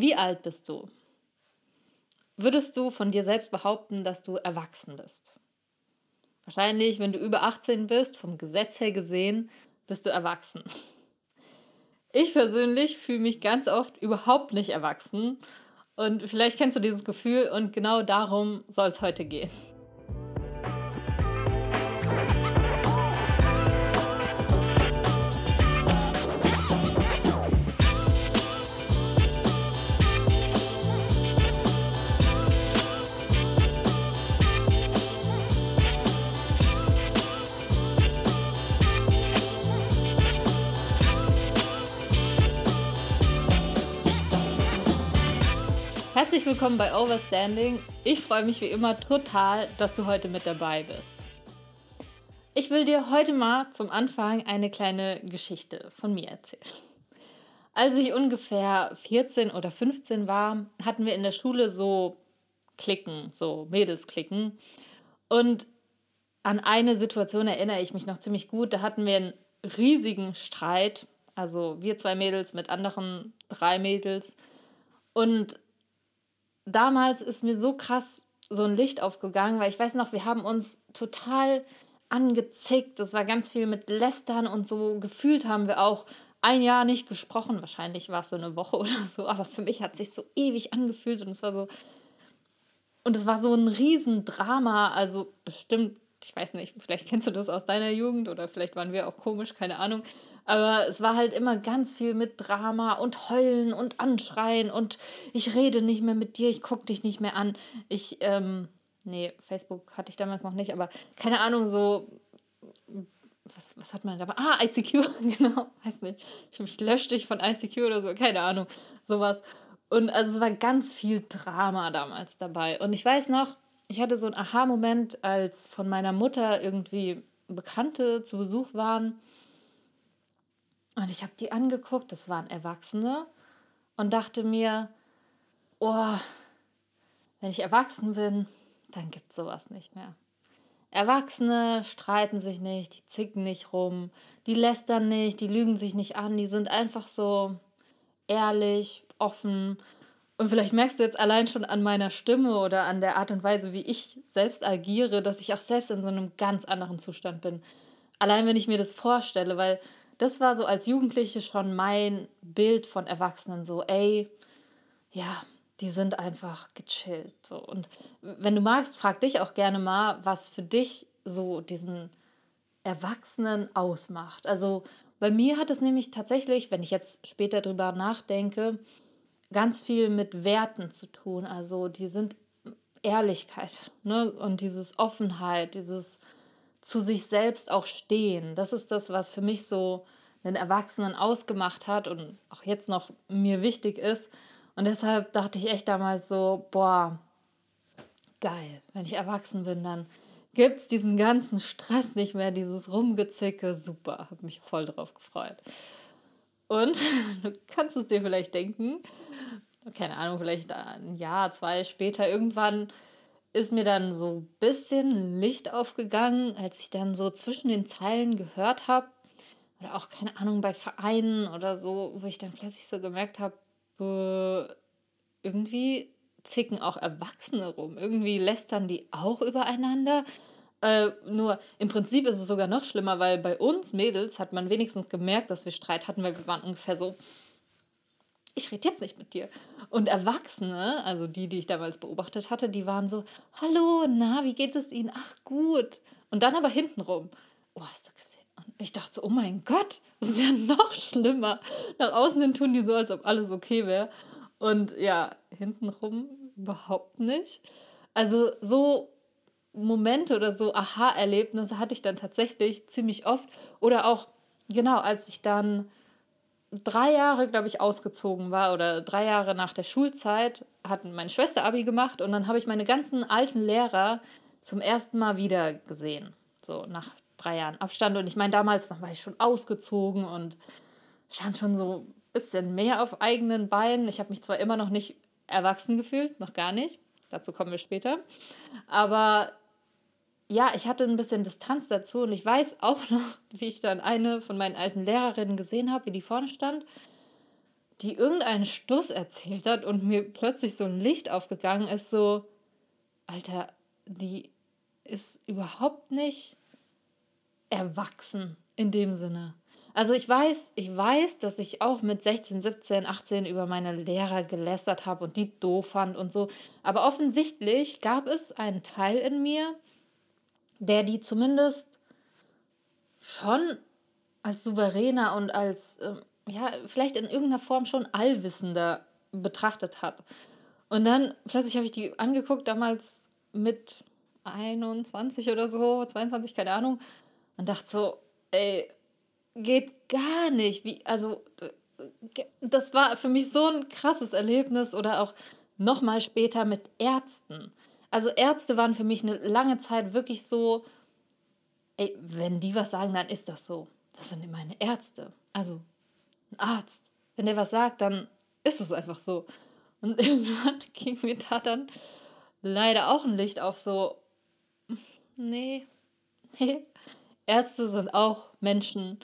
Wie alt bist du? Würdest du von dir selbst behaupten, dass du erwachsen bist? Wahrscheinlich, wenn du über 18 bist, vom Gesetz her gesehen, bist du erwachsen. Ich persönlich fühle mich ganz oft überhaupt nicht erwachsen. Und vielleicht kennst du dieses Gefühl und genau darum soll es heute gehen. Herzlich willkommen bei Overstanding. Ich freue mich wie immer total, dass du heute mit dabei bist. Ich will dir heute mal zum Anfang eine kleine Geschichte von mir erzählen. Als ich ungefähr 14 oder 15 war, hatten wir in der Schule so Klicken, so Mädelsklicken. Und an eine Situation erinnere ich mich noch ziemlich gut. Da hatten wir einen riesigen Streit. Also wir zwei Mädels mit anderen drei Mädels. Und damals ist mir so krass so ein Licht aufgegangen, weil ich weiß noch, wir haben uns total angezickt. Das war ganz viel mit Lästern und so gefühlt haben wir auch ein Jahr nicht gesprochen. Wahrscheinlich war es so eine Woche oder so, aber für mich hat sich so ewig angefühlt und es war so. Und es war so ein Riesendrama. Also bestimmt, ich weiß nicht, vielleicht kennst du das aus deiner Jugend oder vielleicht waren wir auch komisch, keine Ahnung. Aber es war halt immer ganz viel mit Drama und Heulen und Anschreien und ich rede nicht mehr mit dir, ich gucke dich nicht mehr an. Ich, ähm, nee, Facebook hatte ich damals noch nicht, aber keine Ahnung, so, was, was hat man da? Ah, ICQ, genau, weiß nicht. Ich, lösche dich von ICQ oder so, keine Ahnung, sowas. Und also es war ganz viel Drama damals dabei. Und ich weiß noch, ich hatte so einen Aha-Moment, als von meiner Mutter irgendwie Bekannte zu Besuch waren und ich habe die angeguckt, das waren Erwachsene, und dachte mir, oh, wenn ich erwachsen bin, dann gibt es sowas nicht mehr. Erwachsene streiten sich nicht, die zicken nicht rum, die lästern nicht, die lügen sich nicht an, die sind einfach so ehrlich, offen. Und vielleicht merkst du jetzt allein schon an meiner Stimme oder an der Art und Weise, wie ich selbst agiere, dass ich auch selbst in so einem ganz anderen Zustand bin. Allein wenn ich mir das vorstelle, weil das war so als Jugendliche schon mein Bild von Erwachsenen, so, ey, ja, die sind einfach gechillt. So. Und wenn du magst, frag dich auch gerne mal, was für dich so diesen Erwachsenen ausmacht. Also bei mir hat es nämlich tatsächlich, wenn ich jetzt später drüber nachdenke, ganz viel mit Werten zu tun. Also die sind Ehrlichkeit ne? und dieses Offenheit, dieses zu sich selbst auch stehen. Das ist das, was für mich so einen Erwachsenen ausgemacht hat und auch jetzt noch mir wichtig ist. Und deshalb dachte ich echt damals so, boah, geil, wenn ich erwachsen bin, dann gibt es diesen ganzen Stress nicht mehr, dieses Rumgezicke, super, habe mich voll drauf gefreut. Und du kannst es dir vielleicht denken, keine Ahnung, vielleicht ein Jahr, zwei später, irgendwann ist mir dann so ein bisschen Licht aufgegangen, als ich dann so zwischen den Zeilen gehört habe, oder auch, keine Ahnung, bei Vereinen oder so, wo ich dann plötzlich so gemerkt habe, äh, irgendwie zicken auch Erwachsene rum. Irgendwie lästern die auch übereinander. Äh, nur im Prinzip ist es sogar noch schlimmer, weil bei uns Mädels hat man wenigstens gemerkt, dass wir Streit hatten, weil wir waren ungefähr so, ich rede jetzt nicht mit dir. Und Erwachsene, also die, die ich damals beobachtet hatte, die waren so, hallo, na, wie geht es Ihnen? Ach, gut. Und dann aber hintenrum, oh, hast du gesehen? Und ich dachte so, oh mein Gott, das ist ja noch schlimmer. Nach außen hin tun die so, als ob alles okay wäre. Und ja, hintenrum überhaupt nicht. Also so Momente oder so Aha-Erlebnisse hatte ich dann tatsächlich ziemlich oft. Oder auch, genau, als ich dann drei Jahre, glaube ich, ausgezogen war oder drei Jahre nach der Schulzeit, hat meine Schwester Abi gemacht und dann habe ich meine ganzen alten Lehrer zum ersten Mal wieder gesehen. So nach drei Jahren Abstand. Und ich meine, damals noch war ich schon ausgezogen und stand schon so ein bisschen mehr auf eigenen Beinen. Ich habe mich zwar immer noch nicht erwachsen gefühlt, noch gar nicht. Dazu kommen wir später. Aber ja, ich hatte ein bisschen Distanz dazu und ich weiß auch noch, wie ich dann eine von meinen alten Lehrerinnen gesehen habe, wie die vorne stand. die irgendeinen Stuss erzählt hat und mir plötzlich so ein Licht aufgegangen ist, so, Alter, die ist überhaupt nicht erwachsen in dem Sinne. Also ich weiß, ich weiß, dass ich auch mit 16, 17, 18 über meine Lehrer gelästert habe und die doof fand und so. Aber offensichtlich gab es einen Teil in mir, der die zumindest schon als souveräner und als, ähm, ja, vielleicht in irgendeiner Form schon allwissender betrachtet hat. Und dann plötzlich habe ich die angeguckt, damals mit 21 oder so, 22, keine Ahnung, und dachte so, ey, geht gar nicht. Wie, also, das war für mich so ein krasses Erlebnis oder auch nochmal später mit Ärzten. Also Ärzte waren für mich eine lange Zeit wirklich so, ey, wenn die was sagen, dann ist das so. Das sind meine Ärzte. Also ein Arzt. Wenn der was sagt, dann ist es einfach so. Und irgendwann ging mir da dann leider auch ein Licht auf so, nee, nee, Ärzte sind auch Menschen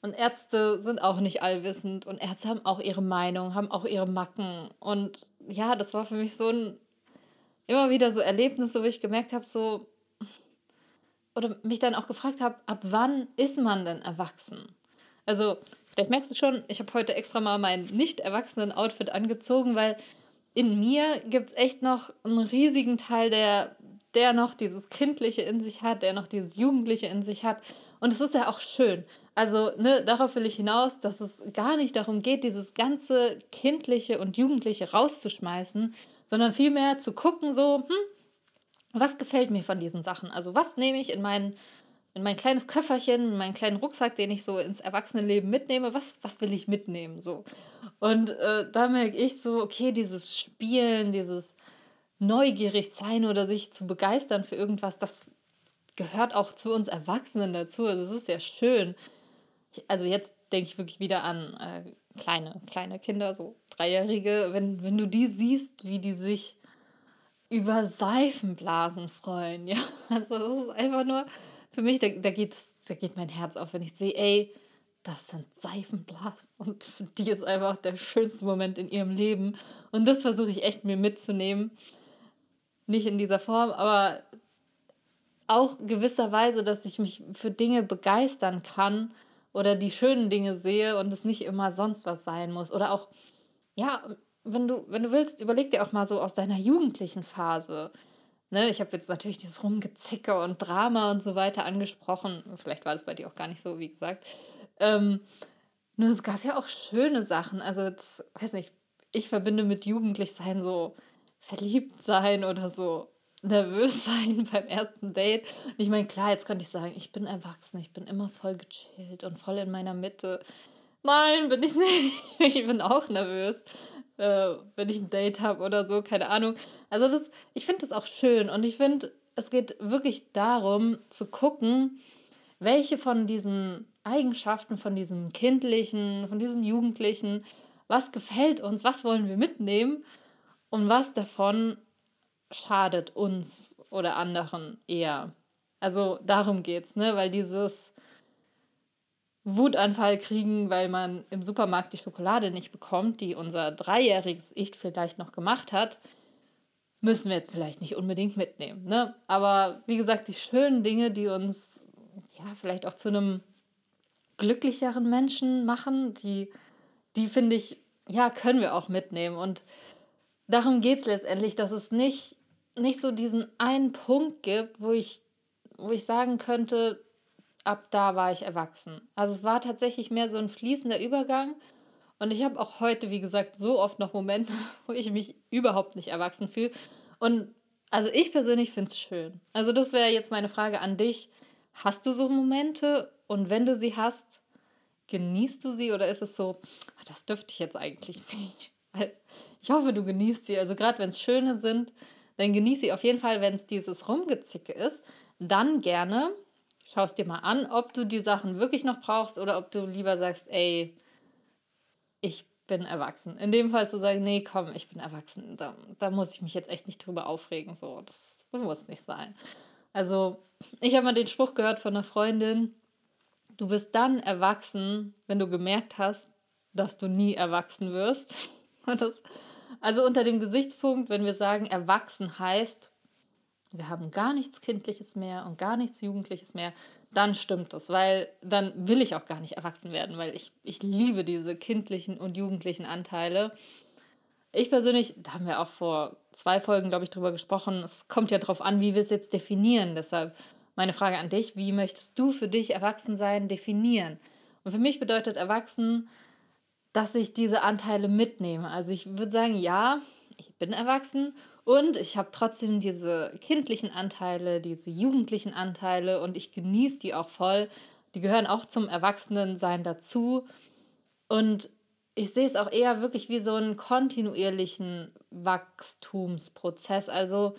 und Ärzte sind auch nicht allwissend und Ärzte haben auch ihre Meinung, haben auch ihre Macken. Und ja, das war für mich so ein immer wieder so Erlebnis, wo ich gemerkt habe, so, oder mich dann auch gefragt habe, ab wann ist man denn erwachsen? Also, vielleicht merkst du schon, ich habe heute extra mal mein nicht erwachsenen Outfit angezogen, weil in mir gibt es echt noch einen riesigen Teil, der, der noch dieses Kindliche in sich hat, der noch dieses Jugendliche in sich hat. Und es ist ja auch schön. Also, ne, darauf will ich hinaus, dass es gar nicht darum geht, dieses ganze Kindliche und Jugendliche rauszuschmeißen, sondern vielmehr zu gucken, so, hm, was gefällt mir von diesen Sachen? Also, was nehme ich in mein, in mein kleines Köfferchen, in meinen kleinen Rucksack, den ich so ins Erwachsenenleben mitnehme? Was, was will ich mitnehmen? So. Und äh, da merke ich so, okay, dieses Spielen, dieses neugierig sein oder sich zu begeistern für irgendwas, das gehört auch zu uns Erwachsenen dazu. Also, es ist ja schön. Also, jetzt denke ich wirklich wieder an äh, kleine, kleine Kinder, so Dreijährige, wenn, wenn du die siehst, wie die sich über Seifenblasen freuen, ja. Also das ist einfach nur, für mich, da, da, geht, da geht mein Herz auf, wenn ich sehe, ey, das sind Seifenblasen. Und für die ist einfach der schönste Moment in ihrem Leben. Und das versuche ich echt mir mitzunehmen. Nicht in dieser Form, aber auch gewisserweise, dass ich mich für Dinge begeistern kann oder die schönen Dinge sehe und es nicht immer sonst was sein muss. Oder auch, ja, wenn du, wenn du willst, überleg dir auch mal so aus deiner jugendlichen Phase. Ne, ich habe jetzt natürlich dieses Rumgezicke und Drama und so weiter angesprochen. Vielleicht war das bei dir auch gar nicht so, wie gesagt. Ähm, nur es gab ja auch schöne Sachen. Also, jetzt, weiß nicht, ich verbinde mit Jugendlichsein so verliebt sein oder so nervös sein beim ersten Date. Und ich meine, klar, jetzt könnte ich sagen, ich bin erwachsen, ich bin immer voll gechillt und voll in meiner Mitte. Nein, bin ich nicht. Ich bin auch nervös, äh, wenn ich ein Date habe oder so, keine Ahnung. Also das, ich finde das auch schön und ich finde, es geht wirklich darum zu gucken, welche von diesen Eigenschaften, von diesem Kindlichen, von diesem Jugendlichen, was gefällt uns, was wollen wir mitnehmen und was davon schadet uns oder anderen eher. Also darum geht's, ne? Weil dieses Wutanfall kriegen, weil man im Supermarkt die Schokolade nicht bekommt, die unser dreijähriges Ich vielleicht noch gemacht hat, müssen wir jetzt vielleicht nicht unbedingt mitnehmen. Ne? Aber wie gesagt, die schönen Dinge, die uns ja vielleicht auch zu einem glücklicheren Menschen machen, die, die finde ich, ja, können wir auch mitnehmen. Und darum geht es letztendlich, dass es nicht nicht so diesen einen Punkt gibt, wo ich, wo ich sagen könnte, ab da war ich erwachsen. Also es war tatsächlich mehr so ein fließender Übergang. Und ich habe auch heute, wie gesagt, so oft noch Momente, wo ich mich überhaupt nicht erwachsen fühle. Und also ich persönlich finde es schön. Also das wäre jetzt meine Frage an dich. Hast du so Momente? Und wenn du sie hast, genießt du sie oder ist es so, ah, das dürfte ich jetzt eigentlich nicht? Ich hoffe, du genießt sie. Also gerade wenn es schöne sind, dann genieße sie auf jeden Fall, wenn es dieses Rumgezicke ist. Dann gerne, schaust dir mal an, ob du die Sachen wirklich noch brauchst oder ob du lieber sagst, ey, ich bin erwachsen. In dem Fall zu sagen, nee, komm, ich bin erwachsen. Da, da muss ich mich jetzt echt nicht drüber aufregen. So, das muss nicht sein. Also, ich habe mal den Spruch gehört von einer Freundin, du bist dann erwachsen, wenn du gemerkt hast, dass du nie erwachsen wirst. Das, also unter dem Gesichtspunkt, wenn wir sagen, erwachsen heißt, wir haben gar nichts Kindliches mehr und gar nichts Jugendliches mehr, dann stimmt das, weil dann will ich auch gar nicht erwachsen werden, weil ich, ich liebe diese kindlichen und jugendlichen Anteile. Ich persönlich, da haben wir auch vor zwei Folgen, glaube ich, drüber gesprochen, es kommt ja darauf an, wie wir es jetzt definieren. Deshalb meine Frage an dich, wie möchtest du für dich Erwachsensein definieren? Und für mich bedeutet Erwachsen, dass ich diese Anteile mitnehme. Also ich würde sagen, ja, ich bin erwachsen und ich habe trotzdem diese kindlichen Anteile, diese jugendlichen Anteile und ich genieße die auch voll. Die gehören auch zum Erwachsenensein dazu. Und ich sehe es auch eher wirklich wie so einen kontinuierlichen Wachstumsprozess. Also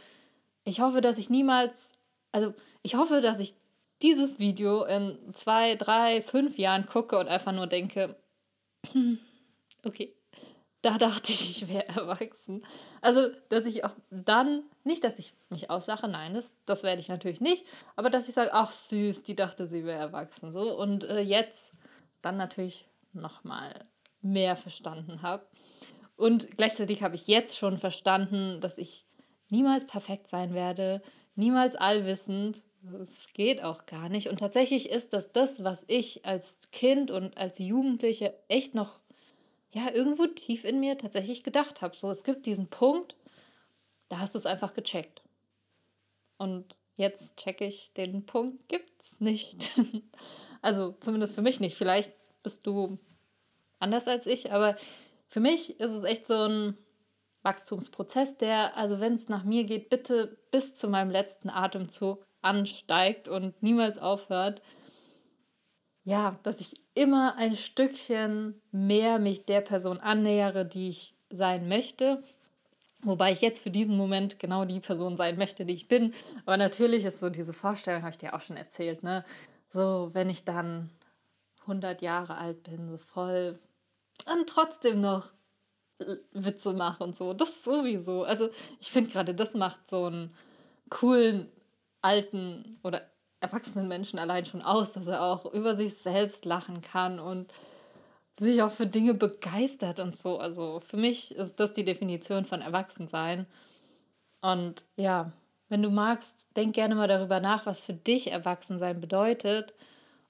ich hoffe, dass ich niemals, also ich hoffe, dass ich dieses Video in zwei, drei, fünf Jahren gucke und einfach nur denke, okay, da dachte ich, ich wäre erwachsen. Also, dass ich auch dann, nicht, dass ich mich aussache, nein, das, das werde ich natürlich nicht, aber dass ich sage, ach süß, die dachte, sie wäre erwachsen. So. Und äh, jetzt dann natürlich nochmal mehr verstanden habe. Und gleichzeitig habe ich jetzt schon verstanden, dass ich niemals perfekt sein werde, niemals allwissend. Das geht auch gar nicht. Und tatsächlich ist das das, was ich als Kind und als Jugendliche echt noch ja, irgendwo tief in mir tatsächlich gedacht habe. So, es gibt diesen Punkt, da hast du es einfach gecheckt. Und jetzt checke ich, den Punkt gibt's nicht. also zumindest für mich nicht. Vielleicht bist du anders als ich, aber für mich ist es echt so ein Wachstumsprozess, der, also wenn es nach mir geht, bitte bis zu meinem letzten Atemzug ansteigt und niemals aufhört ja, dass ich immer ein Stückchen mehr mich der Person annähere, die ich sein möchte. Wobei ich jetzt für diesen Moment genau die Person sein möchte, die ich bin. Aber natürlich ist so diese Vorstellung, habe ich dir auch schon erzählt, ne? So, wenn ich dann 100 Jahre alt bin, so voll, dann trotzdem noch Witze mache und so. Das sowieso. Also, ich finde gerade, das macht so einen coolen alten oder erwachsenen Menschen allein schon aus, dass er auch über sich selbst lachen kann und sich auch für Dinge begeistert und so. Also für mich ist das die Definition von Erwachsensein. Und ja, wenn du magst, denk gerne mal darüber nach, was für dich Erwachsensein bedeutet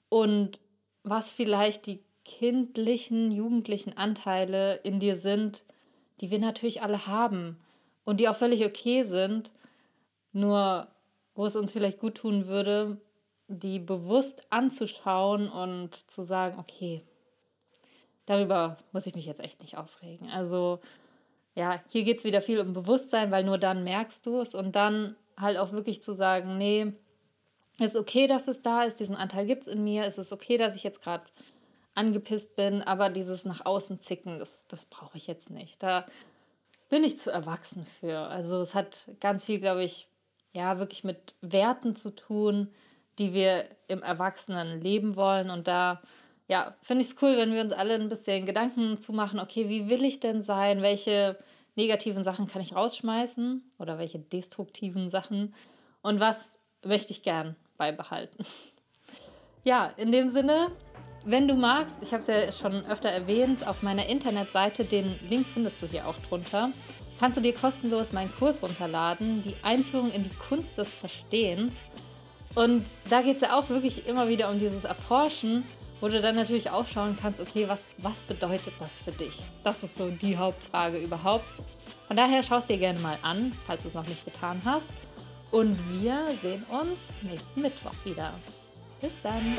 und was vielleicht die kindlichen, jugendlichen Anteile in dir sind, die wir natürlich alle haben und die auch völlig okay sind. Nur wo es uns vielleicht gut tun würde, die bewusst anzuschauen und zu sagen, okay, darüber muss ich mich jetzt echt nicht aufregen. Also ja, hier geht es wieder viel um Bewusstsein, weil nur dann merkst du es und dann halt auch wirklich zu sagen, nee, ist okay, dass es da ist, diesen Anteil gibt es in mir, es ist okay, dass ich jetzt gerade angepisst bin, aber dieses nach außen zicken, das, das brauche ich jetzt nicht. Da bin ich zu erwachsen für. Also es hat ganz viel, glaube ich, ja, wirklich mit Werten zu tun, die wir im Erwachsenen leben wollen. Und da, ja, finde ich es cool, wenn wir uns alle ein bisschen Gedanken zu machen, okay, wie will ich denn sein? Welche negativen Sachen kann ich rausschmeißen oder welche destruktiven Sachen? Und was möchte ich gern beibehalten? ja, in dem Sinne, wenn du magst, ich habe es ja schon öfter erwähnt, auf meiner Internetseite, den Link findest du hier auch drunter, kannst du dir kostenlos meinen Kurs runterladen, die Einführung in die Kunst des Verstehens. Und da geht es ja auch wirklich immer wieder um dieses Erforschen, wo du dann natürlich auch schauen kannst, okay, was, was bedeutet das für dich? Das ist so die Hauptfrage überhaupt. Von daher schau es dir gerne mal an, falls du es noch nicht getan hast. Und wir sehen uns nächsten Mittwoch wieder. Bis dann.